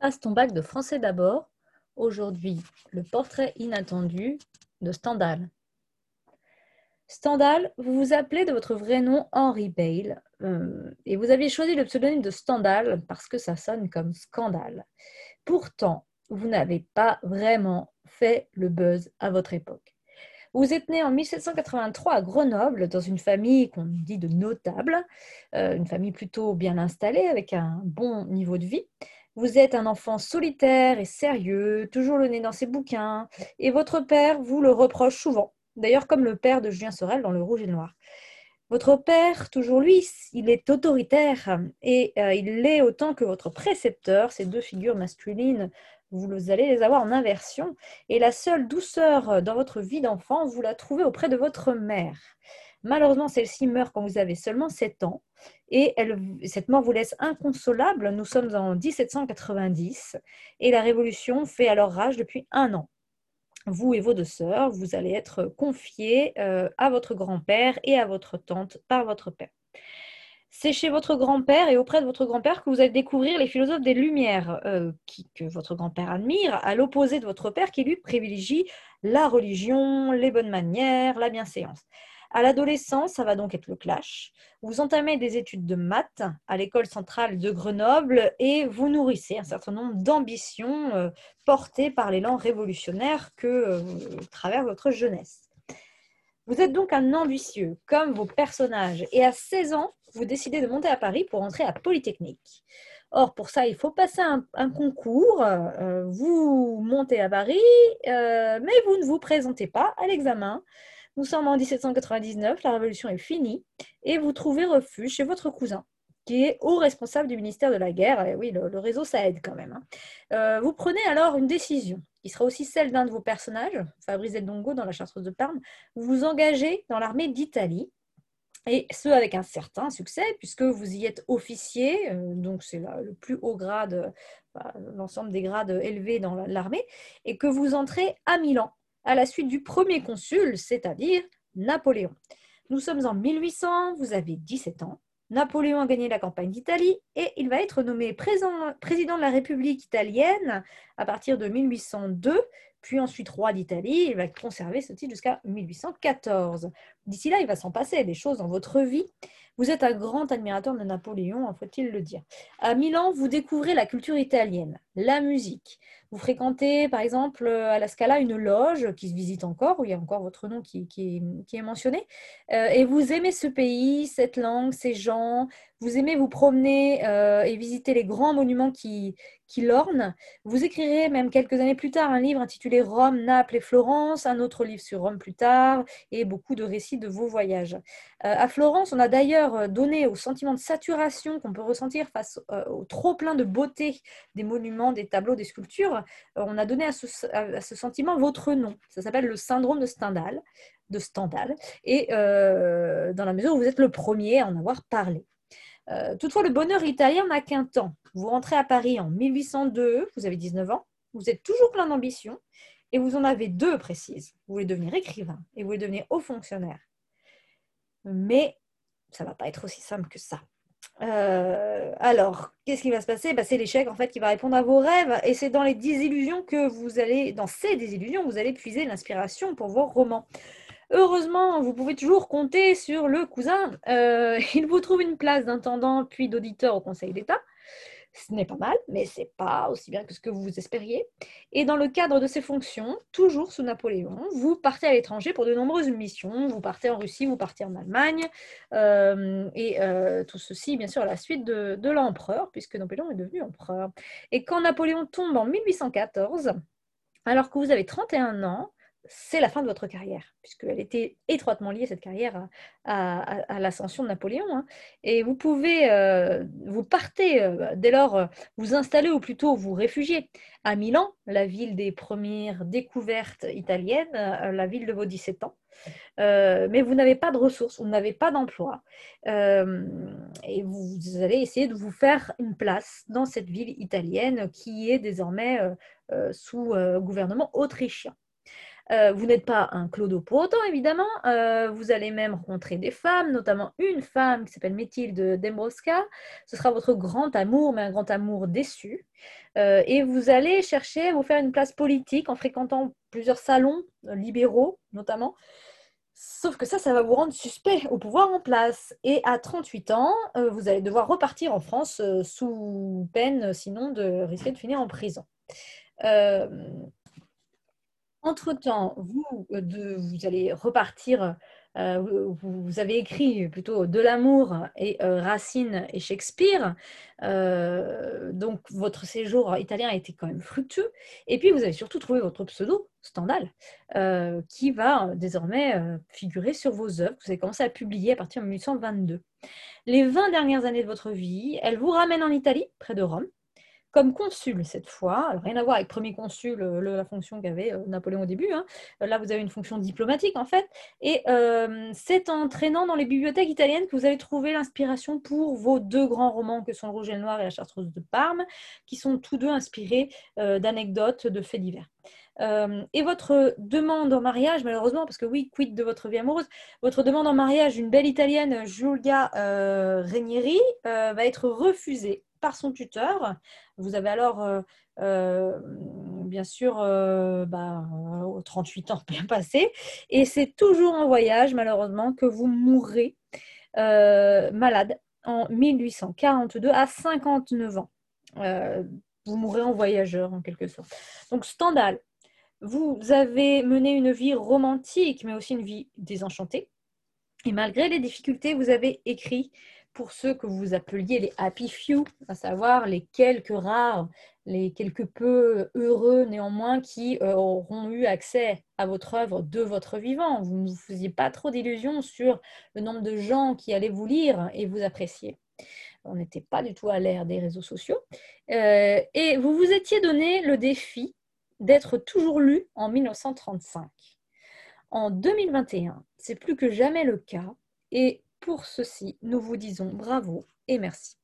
Passe ton bac de français d'abord. Aujourd'hui, le portrait inattendu de Stendhal. Stendhal, vous vous appelez de votre vrai nom Henri Bale euh, et vous aviez choisi le pseudonyme de Stendhal parce que ça sonne comme scandale. Pourtant, vous n'avez pas vraiment fait le buzz à votre époque. Vous êtes né en 1783 à Grenoble dans une famille qu'on dit de notable, euh, une famille plutôt bien installée avec un bon niveau de vie. Vous êtes un enfant solitaire et sérieux, toujours le nez dans ses bouquins, et votre père vous le reproche souvent, d'ailleurs comme le père de Julien Sorel dans Le Rouge et le Noir. Votre père, toujours lui, il est autoritaire et euh, il l'est autant que votre précepteur, ces deux figures masculines vous allez les avoir en inversion. Et la seule douceur dans votre vie d'enfant, vous la trouvez auprès de votre mère. Malheureusement, celle-ci meurt quand vous avez seulement 7 ans et cette mort vous laisse inconsolable. Nous sommes en 1790 et la Révolution fait alors rage depuis un an. Vous et vos deux sœurs, vous allez être confiés euh, à votre grand-père et à votre tante par votre père. C'est chez votre grand-père et auprès de votre grand-père que vous allez découvrir les philosophes des Lumières, euh, que votre grand-père admire, à l'opposé de votre père qui lui privilégie la religion, les bonnes manières, la bienséance. À l'adolescence, ça va donc être le clash. Vous entamez des études de maths à l'école centrale de Grenoble et vous nourrissez un certain nombre d'ambitions euh, portées par l'élan révolutionnaire que euh, traverse votre jeunesse. Vous êtes donc un ambitieux, comme vos personnages, et à 16 ans, vous décidez de monter à Paris pour entrer à Polytechnique. Or, pour ça, il faut passer un, concours. Euh, vous montez à Paris, mais vous ne vous présentez pas à l'examen. Nous sommes en 1799, la Révolution est finie, et vous trouvez refuge chez votre cousin, qui est haut responsable du ministère de la Guerre. Et oui, le, réseau, ça aide quand même. Hein. Euh, vous prenez alors une décision, qui sera aussi celle d'un de vos personnages, Fabrice Dongo dans la Chartreuse de Parme. Vous vous engagez dans l'armée d'Italie et ce avec un certain succès, puisque vous y êtes officier, euh, donc c'est le plus haut grade, l'ensemble des grades élevés dans l'armée, et que vous entrez à Milan, à la suite du premier consul, c'est-à-dire Napoléon. Nous sommes en 1800, vous avez 17 ans. Napoléon a gagné la campagne d'Italie et il va être nommé président de la République italienne à partir de 1802, puis ensuite roi d'Italie. Il va conserver ce titre jusqu'à 1814. D'ici là, il va s'en passer des choses dans votre vie. Vous êtes un grand admirateur de Napoléon, faut-il le dire. À Milan, vous découvrez la culture italienne, la musique. Vous fréquentez, par exemple, à la Scala, une loge qui se visite encore, où il y a encore votre nom qui, est, mentionné. Euh, et vous aimez ce pays, cette langue, ces gens. Vous aimez vous promener euh, et visiter les grands monuments qui, qui l'ornent. Vous écrirez même quelques années plus tard un livre intitulé Rome, Naples et Florence, un autre livre sur Rome plus tard, et beaucoup de récits de vos voyages. Euh, à Florence, on a d'ailleurs donné au sentiment de saturation qu'on peut ressentir face au trop plein de beauté des monuments, des tableaux, des sculptures, euh, on a donné à ce, sentiment votre nom. Ça s'appelle le syndrome de Stendhal, et euh, dans la mesure où vous êtes le premier à en avoir parlé. Euh, toutefois, le bonheur italien n'a qu'un temps. Vous rentrez à Paris en 1802, vous avez 19 ans, vous êtes toujours plein d'ambition, et vous en avez deux précises. Vous voulez devenir écrivain et vous voulez devenir haut fonctionnaire. Mais ça va pas être aussi simple que ça. Euh, alors, qu'est-ce qui va se passer? Bah, C'est l'échec en fait qui va répondre à vos rêves, et c'est dans les désillusions que vous allez, dans ces désillusions, vous allez puiser l'inspiration pour vos romans. Heureusement, vous pouvez toujours compter sur le cousin. Euh, il vous trouve une place d'intendant puis d'auditeur au Conseil d'État. Ce n'est pas mal, mais ce n'est pas aussi bien que ce que vous espériez. Et dans le cadre de ces fonctions, toujours sous Napoléon, vous partez à l'étranger pour de nombreuses missions. Vous partez en Russie, vous partez en Allemagne. Euh, et euh, tout ceci, bien sûr, à la suite de l'empereur, puisque Napoléon est devenu empereur. Et quand Napoléon tombe en 1814, alors que vous avez 31 ans, c'est la fin de votre carrière, puisqu'elle était étroitement liée, cette carrière, à, l'ascension de Napoléon. Hein. Et vous pouvez, euh, vous partez, euh, dès lors, euh, vous installer, ou plutôt vous réfugier à Milan, la ville des premières découvertes italiennes, la ville de vos 17 ans. mais vous n'avez pas de ressources, vous n'avez pas d'emploi. et vous, allez essayer de vous faire une place dans cette ville italienne qui est désormais sous gouvernement autrichien. Euh, vous n'êtes pas un clodo pour autant, évidemment. Euh, vous allez même rencontrer des femmes, notamment une femme qui s'appelle Mathilde Dembroska. Ce sera votre grand amour, mais un grand amour déçu. Euh, et vous allez chercher à vous faire une place politique en fréquentant plusieurs salons libéraux, notamment. Sauf que ça, ça va vous rendre suspect au pouvoir en place. Et à 38 ans, vous allez devoir repartir en France sous peine, sinon, de risquer de finir en prison. Entre-temps, vous, euh, vous allez repartir, euh, vous, avez écrit plutôt de l'amour et euh, Racine et Shakespeare, donc votre séjour italien a été quand même fructueux, et puis vous avez surtout trouvé votre pseudo, Stendhal, qui va désormais figurer sur vos œuvres. Vous avez commencé à publier à partir de 1822. Les 20 dernières années de votre vie, elles vous ramènent en Italie, près de Rome, comme consul cette fois. Alors, rien à voir avec premier consul, euh, la fonction qu'avait euh, Napoléon au début. Hein. Là, vous avez une fonction diplomatique en fait. Et euh, c'est en traînant dans les bibliothèques italiennes que vous allez trouver l'inspiration pour vos deux grands romans que sont Le Rouge et le Noir et La Chartreuse de Parme, qui sont tous deux inspirés d'anecdotes, de faits divers. Et votre demande en mariage, malheureusement, parce que oui, quid de votre vie amoureuse, votre demande en mariage, une belle italienne, Giulia Renieri, va être refusée par son tuteur. Vous avez alors, euh, euh, bien sûr, euh, bah, 38 ans bien passés. Et c'est toujours en voyage, malheureusement, que vous mourrez malade en 1842 à 59 ans. vous mourrez en voyageur, en quelque sorte. Donc, Stendhal, vous avez mené une vie romantique, mais aussi une vie désenchantée. Et malgré les difficultés, vous avez écrit pour ceux que vous appeliez les happy few, à savoir les quelques rares, les quelques peu heureux néanmoins qui euh, auront eu accès à votre œuvre de votre vivant. Vous ne vous faisiez pas trop d'illusions sur le nombre de gens qui allaient vous lire et vous apprécier. On n'était pas du tout à l'ère des réseaux sociaux. Euh, et vous vous étiez donné le défi d'être toujours lu en 1935. En 2021, c'est plus que jamais le cas. Et pour ceci, nous vous disons bravo et merci.